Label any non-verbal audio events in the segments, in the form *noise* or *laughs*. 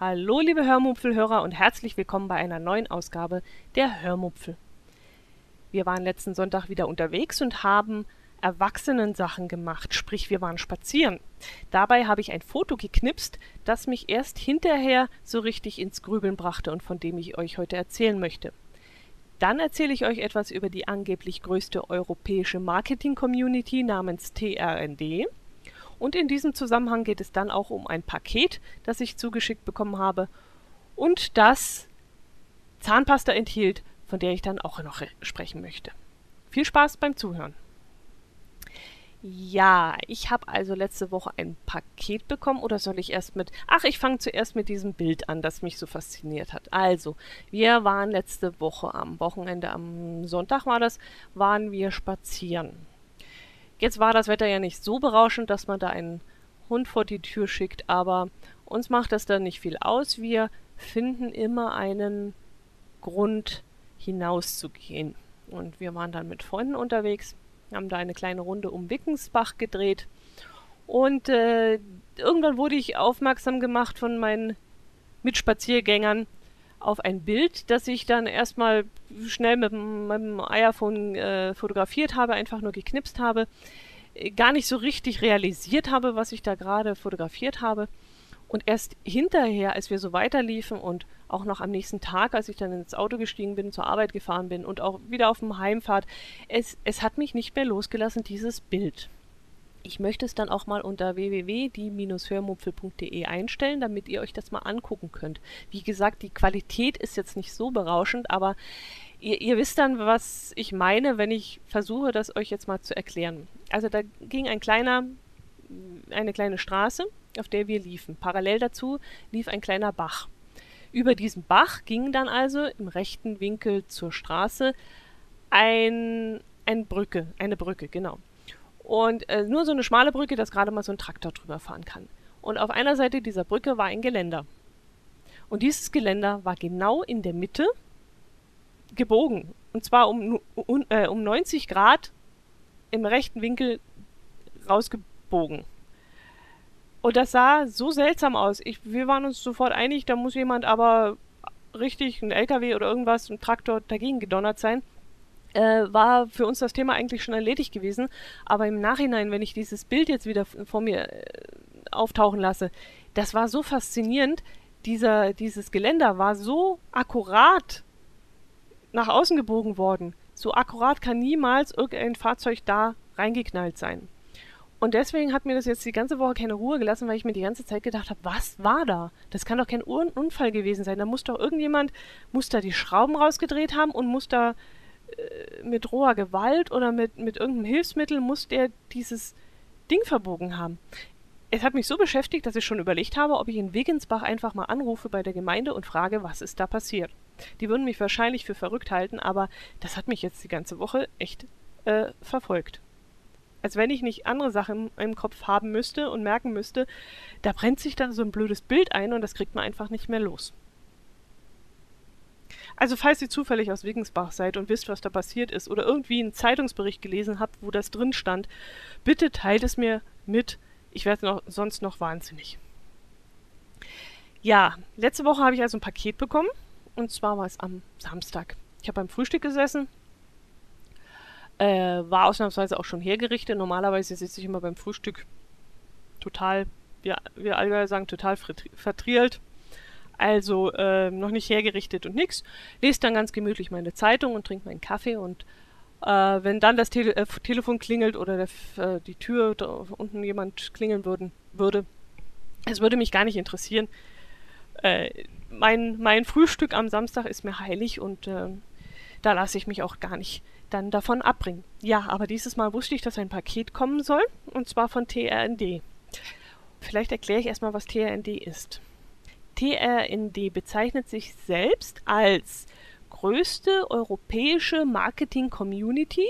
Hallo liebe Hörmupfelhörer und herzlich willkommen bei einer neuen Ausgabe der Hörmupfel. Wir waren letzten Sonntag wieder unterwegs und haben Erwachsenensachen gemacht, sprich wir waren spazieren. Dabei habe ich ein Foto geknipst, das mich erst hinterher so richtig ins Grübeln brachte und von dem ich euch heute erzählen möchte. Dann erzähle ich euch etwas über die angeblich größte europäische Marketing-Community namens TRND. Und in diesem Zusammenhang geht es dann auch um ein Paket, das ich zugeschickt bekommen habe und das Zahnpasta enthielt, von der ich dann auch noch sprechen möchte. Viel Spaß beim Zuhören. Ja, ich habe also letzte Woche ein Paket bekommen oder soll ich erst mit... Ach, ich fange zuerst mit diesem Bild an, das mich so fasziniert hat. Also, wir waren letzte Woche am Wochenende, am Sonntag war das, waren wir spazieren. Jetzt war das Wetter ja nicht so berauschend, dass man da einen Hund vor die Tür schickt, aber uns macht das dann nicht viel aus. Wir finden immer einen Grund hinauszugehen. Und wir waren dann mit Freunden unterwegs haben da eine kleine Runde um Wickensbach gedreht. Und äh, irgendwann wurde ich aufmerksam gemacht von meinen Mitspaziergängern auf ein Bild, das ich dann erstmal schnell mit meinem iPhone äh, fotografiert habe, einfach nur geknipst habe, gar nicht so richtig realisiert habe, was ich da gerade fotografiert habe. Und erst hinterher, als wir so weiterliefen und auch noch am nächsten Tag, als ich dann ins Auto gestiegen bin, zur Arbeit gefahren bin und auch wieder auf dem Heimfahrt, es, es hat mich nicht mehr losgelassen, dieses Bild. Ich möchte es dann auch mal unter www.die-hörmupfel.de einstellen, damit ihr euch das mal angucken könnt. Wie gesagt, die Qualität ist jetzt nicht so berauschend, aber ihr, ihr wisst dann, was ich meine, wenn ich versuche, das euch jetzt mal zu erklären. Also da ging ein kleiner, eine kleine Straße, auf der wir liefen. Parallel dazu lief ein kleiner Bach. Über diesen Bach ging dann also im rechten Winkel zur Straße ein, ein Brücke, eine Brücke, genau. Und äh, nur so eine schmale Brücke, dass gerade mal so ein Traktor drüber fahren kann. Und auf einer Seite dieser Brücke war ein Geländer. Und dieses Geländer war genau in der Mitte gebogen. Und zwar um, um, äh, um 90 Grad im rechten Winkel rausgebogen. Und das sah so seltsam aus. Ich, wir waren uns sofort einig, da muss jemand aber richtig, ein LKW oder irgendwas, ein Traktor dagegen gedonnert sein. Äh, war für uns das Thema eigentlich schon erledigt gewesen. Aber im Nachhinein, wenn ich dieses Bild jetzt wieder vor mir äh, auftauchen lasse, das war so faszinierend. Dieser, dieses Geländer war so akkurat nach außen gebogen worden. So akkurat kann niemals irgendein Fahrzeug da reingeknallt sein. Und deswegen hat mir das jetzt die ganze Woche keine Ruhe gelassen, weil ich mir die ganze Zeit gedacht habe, was war da? Das kann doch kein Un Unfall gewesen sein. Da muss doch irgendjemand, muss da die Schrauben rausgedreht haben und muss da äh, mit roher Gewalt oder mit, mit irgendeinem Hilfsmittel, muss der dieses Ding verbogen haben. Es hat mich so beschäftigt, dass ich schon überlegt habe, ob ich in Wiggensbach einfach mal anrufe bei der Gemeinde und frage, was ist da passiert. Die würden mich wahrscheinlich für verrückt halten, aber das hat mich jetzt die ganze Woche echt äh, verfolgt als wenn ich nicht andere Sachen im Kopf haben müsste und merken müsste, da brennt sich dann so ein blödes Bild ein und das kriegt man einfach nicht mehr los. Also falls ihr zufällig aus Wiggensbach seid und wisst, was da passiert ist oder irgendwie einen Zeitungsbericht gelesen habt, wo das drin stand, bitte teilt es mir mit. Ich werde noch, sonst noch wahnsinnig. Ja, letzte Woche habe ich also ein Paket bekommen und zwar war es am Samstag. Ich habe beim Frühstück gesessen, äh, war ausnahmsweise auch schon hergerichtet. Normalerweise sitze ich immer beim Frühstück total, wir, wir Allgäuer sagen, total vertrielt. Also äh, noch nicht hergerichtet und nix. Lese dann ganz gemütlich meine Zeitung und trinke meinen Kaffee und äh, wenn dann das Tele äh, Telefon klingelt oder der, äh, die Tür da unten jemand klingeln würden, würde, es würde mich gar nicht interessieren. Äh, mein, mein Frühstück am Samstag ist mir heilig und äh, da lasse ich mich auch gar nicht dann davon abbringen. Ja, aber dieses Mal wusste ich, dass ein Paket kommen soll, und zwar von TRND. Vielleicht erkläre ich erstmal, was TRND ist. TRND bezeichnet sich selbst als größte europäische Marketing-Community,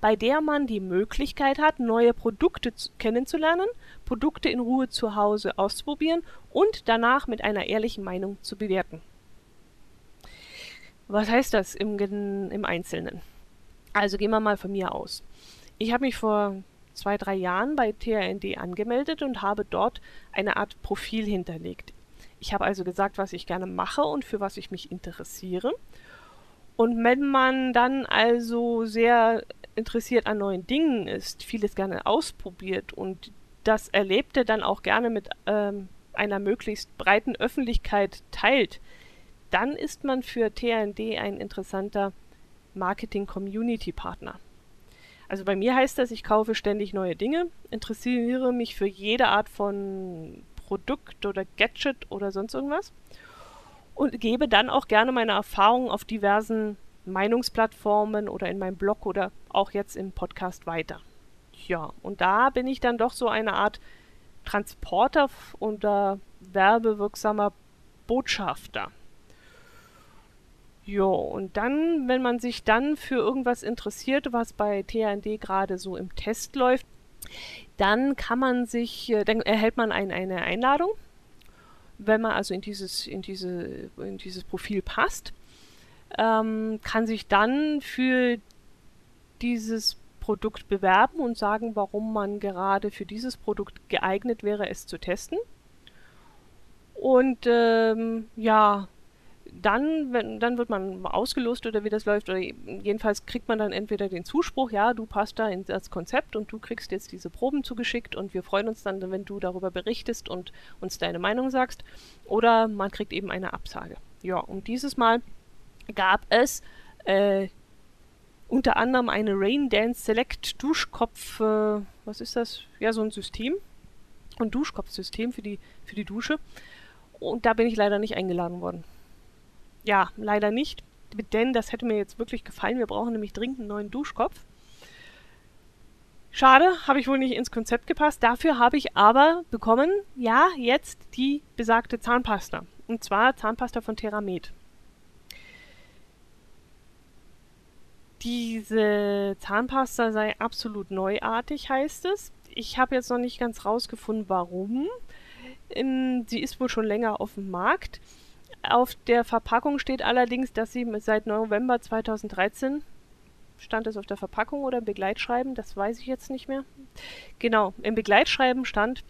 bei der man die Möglichkeit hat, neue Produkte kennenzulernen, Produkte in Ruhe zu Hause auszuprobieren und danach mit einer ehrlichen Meinung zu bewerten. Was heißt das im, im Einzelnen? Also gehen wir mal von mir aus. Ich habe mich vor zwei, drei Jahren bei TRND angemeldet und habe dort eine Art Profil hinterlegt. Ich habe also gesagt, was ich gerne mache und für was ich mich interessiere. Und wenn man dann also sehr interessiert an neuen Dingen ist, vieles gerne ausprobiert und das Erlebte dann auch gerne mit ähm, einer möglichst breiten Öffentlichkeit teilt, dann ist man für TND ein interessanter Marketing-Community-Partner. Also bei mir heißt das, ich kaufe ständig neue Dinge, interessiere mich für jede Art von Produkt oder Gadget oder sonst irgendwas und gebe dann auch gerne meine Erfahrungen auf diversen Meinungsplattformen oder in meinem Blog oder auch jetzt im Podcast weiter. Ja, und da bin ich dann doch so eine Art Transporter oder werbewirksamer Botschafter. Ja, und dann, wenn man sich dann für irgendwas interessiert, was bei TND gerade so im Test läuft, dann kann man sich, äh, dann erhält man ein, eine Einladung, wenn man also in dieses, in diese, in dieses Profil passt, ähm, kann sich dann für dieses Produkt bewerben und sagen, warum man gerade für dieses Produkt geeignet wäre, es zu testen. Und ähm, ja, dann, wenn, dann wird man ausgelost oder wie das läuft, oder jedenfalls kriegt man dann entweder den Zuspruch, ja, du passt da in das Konzept und du kriegst jetzt diese Proben zugeschickt und wir freuen uns dann, wenn du darüber berichtest und uns deine Meinung sagst, oder man kriegt eben eine Absage. Ja, und dieses Mal gab es äh, unter anderem eine Rain Dance Select Duschkopf, äh, was ist das? Ja, so ein System, ein Duschkopfsystem für die, für die Dusche. Und da bin ich leider nicht eingeladen worden. Ja, leider nicht. Denn das hätte mir jetzt wirklich gefallen. Wir brauchen nämlich dringend einen neuen Duschkopf. Schade, habe ich wohl nicht ins Konzept gepasst. Dafür habe ich aber bekommen, ja, jetzt die besagte Zahnpasta. Und zwar Zahnpasta von Theramed. Diese Zahnpasta sei absolut neuartig, heißt es. Ich habe jetzt noch nicht ganz rausgefunden, warum. Sie ist wohl schon länger auf dem Markt. Auf der Verpackung steht allerdings, dass sie seit November 2013 stand es auf der Verpackung oder im Begleitschreiben, das weiß ich jetzt nicht mehr. Genau, im Begleitschreiben stand,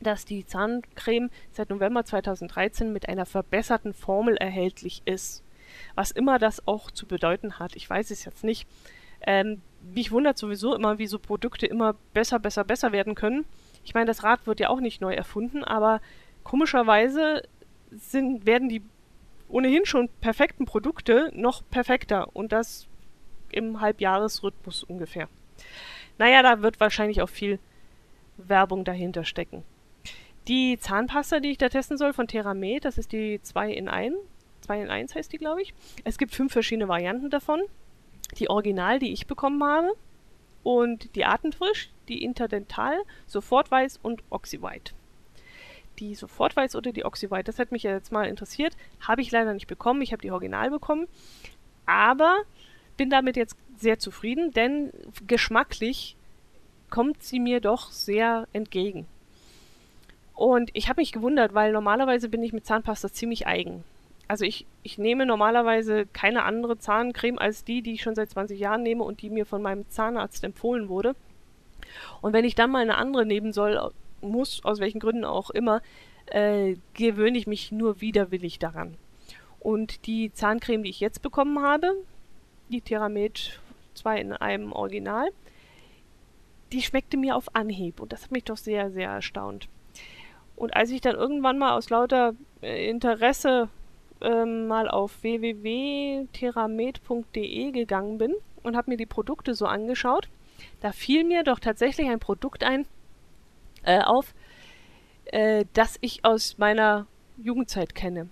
dass die Zahncreme seit November 2013 mit einer verbesserten Formel erhältlich ist. Was immer das auch zu bedeuten hat, ich weiß es jetzt nicht. Ähm, mich wundert sowieso immer, wie so Produkte immer besser, besser, besser werden können. Ich meine, das Rad wird ja auch nicht neu erfunden, aber komischerweise sind, werden die ohnehin schon perfekten Produkte noch perfekter und das im Halbjahresrhythmus ungefähr. Naja, da wird wahrscheinlich auch viel Werbung dahinter stecken. Die Zahnpasta, die ich da testen soll von TheraMed, das ist die 2 in 1. 2 in 1 heißt die, glaube ich. Es gibt fünf verschiedene Varianten davon. Die Original, die ich bekommen habe. Und die Atemfrisch, die Interdental, Sofortweiß und Oxywhite die Sofortweiß oder die Oxywhite. Das hat mich ja jetzt mal interessiert. Habe ich leider nicht bekommen. Ich habe die Original bekommen. Aber bin damit jetzt sehr zufrieden, denn geschmacklich kommt sie mir doch sehr entgegen. Und ich habe mich gewundert, weil normalerweise bin ich mit Zahnpasta ziemlich eigen. Also ich, ich nehme normalerweise keine andere Zahncreme als die, die ich schon seit 20 Jahren nehme und die mir von meinem Zahnarzt empfohlen wurde. Und wenn ich dann mal eine andere nehmen soll, muss, aus welchen Gründen auch immer, äh, gewöhne ich mich nur widerwillig daran. Und die Zahncreme, die ich jetzt bekommen habe, die Theramed 2 in einem Original, die schmeckte mir auf Anhieb und das hat mich doch sehr, sehr erstaunt. Und als ich dann irgendwann mal aus lauter äh, Interesse ähm, mal auf www.theramed.de gegangen bin und habe mir die Produkte so angeschaut, da fiel mir doch tatsächlich ein Produkt ein, äh, auf, äh, das ich aus meiner Jugendzeit kenne.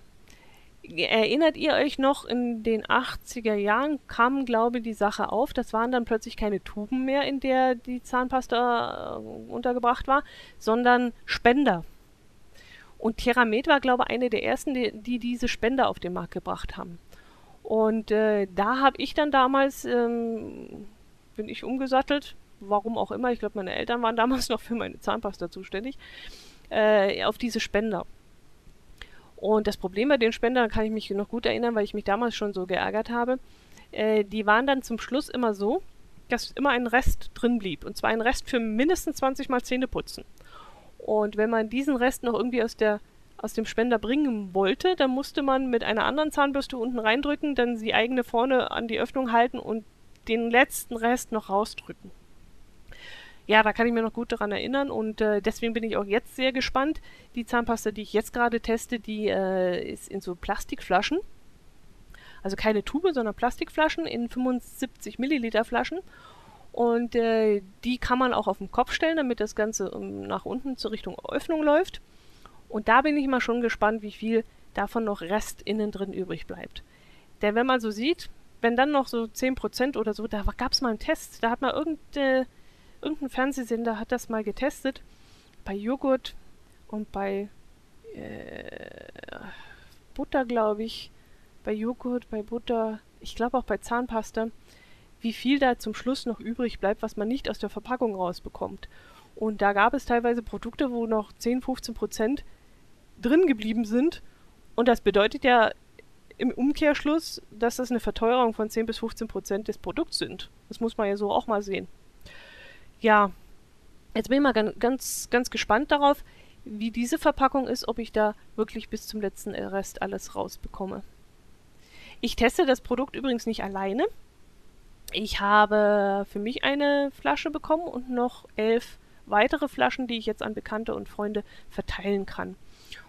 Erinnert ihr euch noch, in den 80er Jahren kam, glaube ich, die Sache auf. Das waren dann plötzlich keine Tuben mehr, in der die Zahnpasta äh, untergebracht war, sondern Spender. Und Theramed war, glaube ich, eine der ersten, die, die diese Spender auf den Markt gebracht haben. Und äh, da habe ich dann damals, ähm, bin ich umgesattelt, warum auch immer, ich glaube, meine Eltern waren *laughs* damals noch für meine Zahnpasta zuständig, äh, auf diese Spender. Und das Problem bei den Spendern kann ich mich noch gut erinnern, weil ich mich damals schon so geärgert habe. äh, die waren dann zum Schluss immer so, dass immer ein Rest drin blieb. Und zwar ein Rest für mindestens 20 Mal Zähneputzen. Und wenn man diesen Rest noch irgendwie aus, der, aus dem Spender bringen wollte, dann musste man mit einer anderen Zahnbürste unten reindrücken, dann die eigene vorne an die Öffnung halten und den letzten Rest noch rausdrücken. Ja, da kann ich mir noch gut daran erinnern und äh, deswegen bin ich auch jetzt sehr gespannt. Die Zahnpasta, die ich jetzt gerade teste, die äh, ist in so Plastikflaschen. Also keine Tube, sondern Plastikflaschen in 75 Milliliter Flaschen. Und äh, die kann man auch auf den Kopf stellen, damit das Ganze um, ähm, nach unten zur Richtung Öffnung läuft. Und da bin ich mal schon gespannt, wie viel davon noch Rest innen drin übrig bleibt. Denn wenn man so sieht, wenn dann noch so 10% oder so, da gab es mal einen Test, da hat mal irgende, irgendein Fernsehsender hat das mal getestet, bei Joghurt und bei äh, Butter, glaube ich, bei Joghurt, bei Butter, ich glaube auch bei Zahnpasta, wie viel da zum Schluss noch übrig bleibt, was man nicht aus der Verpackung rausbekommt. Und da gab es teilweise Produkte, wo noch 10, 15 Prozent drin geblieben sind. Und das bedeutet ja im Umkehrschluss, dass das eine Verteuerung von 10 bis 15 Prozent des Produkts sind. Das muss man ja so auch mal sehen. Ja, jetzt bin ich mal ganz, ganz gespannt darauf, wie diese Verpackung ist, ob ich da wirklich bis zum letzten Rest alles rausbekomme. Ich teste das Produkt übrigens nicht alleine. Ich habe für mich eine Flasche bekommen und noch elf weitere Flaschen, die ich jetzt an Bekannte und Freunde verteilen kann.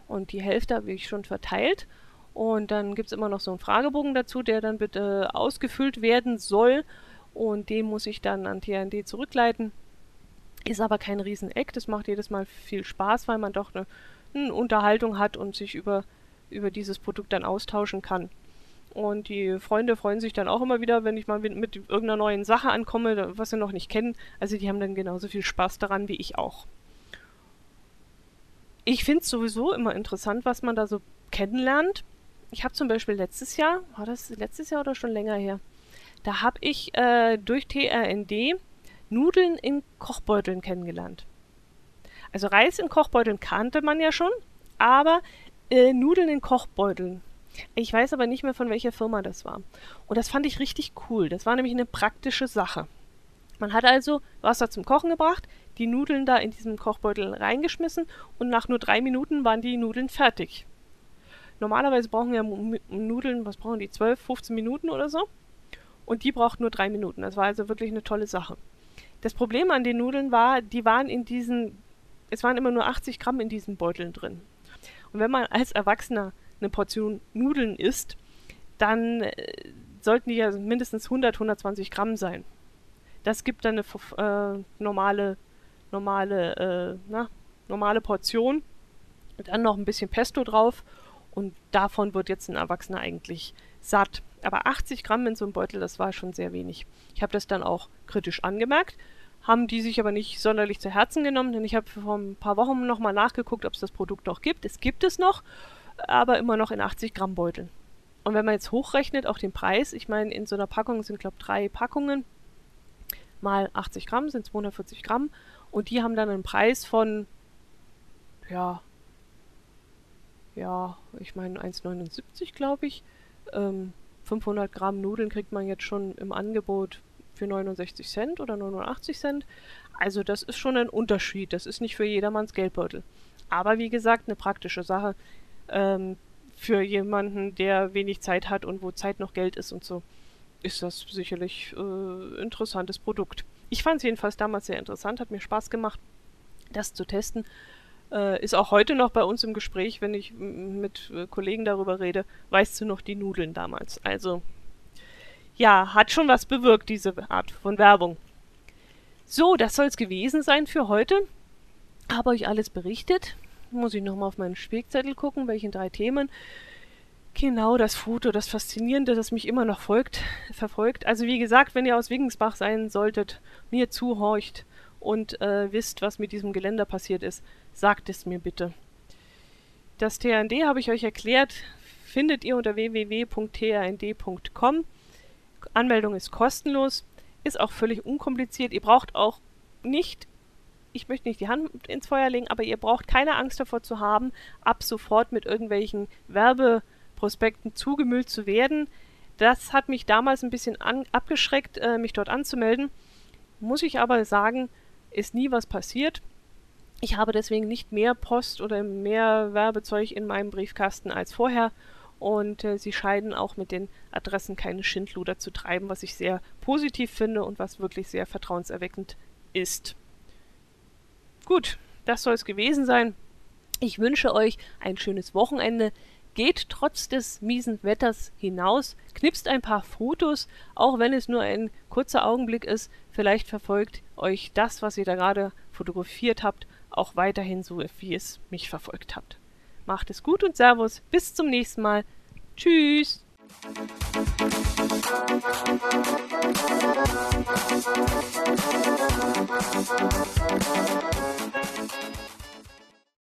Und die Hälfte habe ich schon verteilt. Und dann gibt es immer noch so einen Fragebogen dazu, der dann bitte ausgefüllt werden soll. Und den muss ich dann an TND zurückleiten. Ist aber kein Rieseneck. Das macht jedes Mal viel Spaß, weil man doch eine, eine Unterhaltung hat und sich über, über dieses Produkt dann austauschen kann. Und die Freunde freuen sich dann auch immer wieder, wenn ich mal mit, mit irgendeiner neuen Sache ankomme, was sie noch nicht kennen. Also die haben dann genauso viel Spaß daran wie ich auch. Ich finde es sowieso immer interessant, was man da so kennenlernt. Ich habe zum Beispiel letztes Jahr, war das letztes Jahr oder schon länger her? Da habe ich äh, durch TRND Nudeln in Kochbeuteln kennengelernt. Also Reis in Kochbeuteln kannte man ja schon, aber äh, Nudeln in Kochbeuteln ich weiß aber nicht mehr, von welcher Firma das war. Und das fand ich richtig cool. Das war nämlich eine praktische Sache. Man hat also Wasser zum Kochen gebracht, die Nudeln da in diesen Kochbeutel reingeschmissen und nach nur drei Minuten waren die Nudeln fertig. Normalerweise brauchen ja Nudeln, was brauchen die, 12, 15 Minuten oder so? Und die braucht nur drei Minuten. Das war also wirklich eine tolle Sache. Das Problem an den Nudeln war, die waren in diesen, es waren immer nur 80 Gramm in diesen Beuteln drin. Und wenn man als Erwachsener eine Portion Nudeln isst, dann äh, sollten die ja mindestens 100, 120 Gramm sein. Das gibt dann eine äh, normale, normale, äh, na, normale Portion. Dann noch ein bisschen Pesto drauf und davon wird jetzt ein Erwachsener eigentlich satt. Aber 80 Gramm in so einem Beutel, das war schon sehr wenig. Ich habe das dann auch kritisch angemerkt, haben die sich aber nicht sonderlich zu Herzen genommen, denn ich habe vor ein paar Wochen nochmal nachgeguckt, ob es das Produkt noch gibt. Es gibt es noch aber immer noch in 80 Gramm Beuteln. Und wenn man jetzt hochrechnet, auch den Preis, ich meine, in so einer Packung sind, glaube ich, drei Packungen mal 80 Gramm sind 240 Gramm und die haben dann einen Preis von, ja, ja, ich meine 1,79 glaube ich. Ähm, 500 Gramm Nudeln kriegt man jetzt schon im Angebot für 69 Cent oder 89 Cent. Also das ist schon ein Unterschied. Das ist nicht für jedermanns Geldbeutel. Aber wie gesagt, eine praktische Sache ähm, für jemanden, der wenig Zeit hat und wo Zeit noch Geld ist und so, ist das sicherlich äh, interessantes Produkt. Ich fand es jedenfalls damals sehr interessant, hat mir Spaß gemacht, das zu testen. Äh, ist auch heute noch bei uns im Gespräch, wenn ich mit äh, Kollegen darüber rede, weißt du noch die Nudeln damals. Also, ja, hat schon was bewirkt, diese Art von Werbung. So, das soll es gewesen sein für heute. Habe euch alles berichtet muss ich nochmal auf meinen Spickzettel gucken, welchen drei Themen. Genau, das Foto, das Faszinierende, das mich immer noch folgt, verfolgt. Also wie gesagt, wenn ihr aus Wiggensbach sein solltet, mir zuhorcht und äh, wisst, was mit diesem Geländer passiert ist, sagt es mir bitte. Das TRND habe ich euch erklärt, findet ihr unter www.trnd.com. Anmeldung ist kostenlos, ist auch völlig unkompliziert. Ihr braucht auch nicht ich möchte nicht die Hand ins Feuer legen, aber ihr braucht keine Angst davor zu haben, ab sofort mit irgendwelchen Werbeprospekten zugemüllt zu werden. Das hat mich damals ein bisschen an, abgeschreckt, äh, mich dort anzumelden. Muss ich aber sagen, ist nie was passiert. Ich habe deswegen nicht mehr Post oder mehr Werbezeug in meinem Briefkasten als vorher und äh, sie scheinen auch mit den Adressen keine Schindluder zu treiben, was ich sehr positiv finde und was wirklich sehr vertrauenserweckend ist. Gut, das soll es gewesen sein. Ich wünsche euch ein schönes Wochenende. Geht trotz des miesen Wetters hinaus, knipst ein paar Fotos, auch wenn es nur ein kurzer Augenblick ist. Vielleicht verfolgt euch das, was ihr da gerade fotografiert habt, auch weiterhin so, wie es mich verfolgt habt. Macht es gut und Servus. Bis zum nächsten Mal. Tschüss.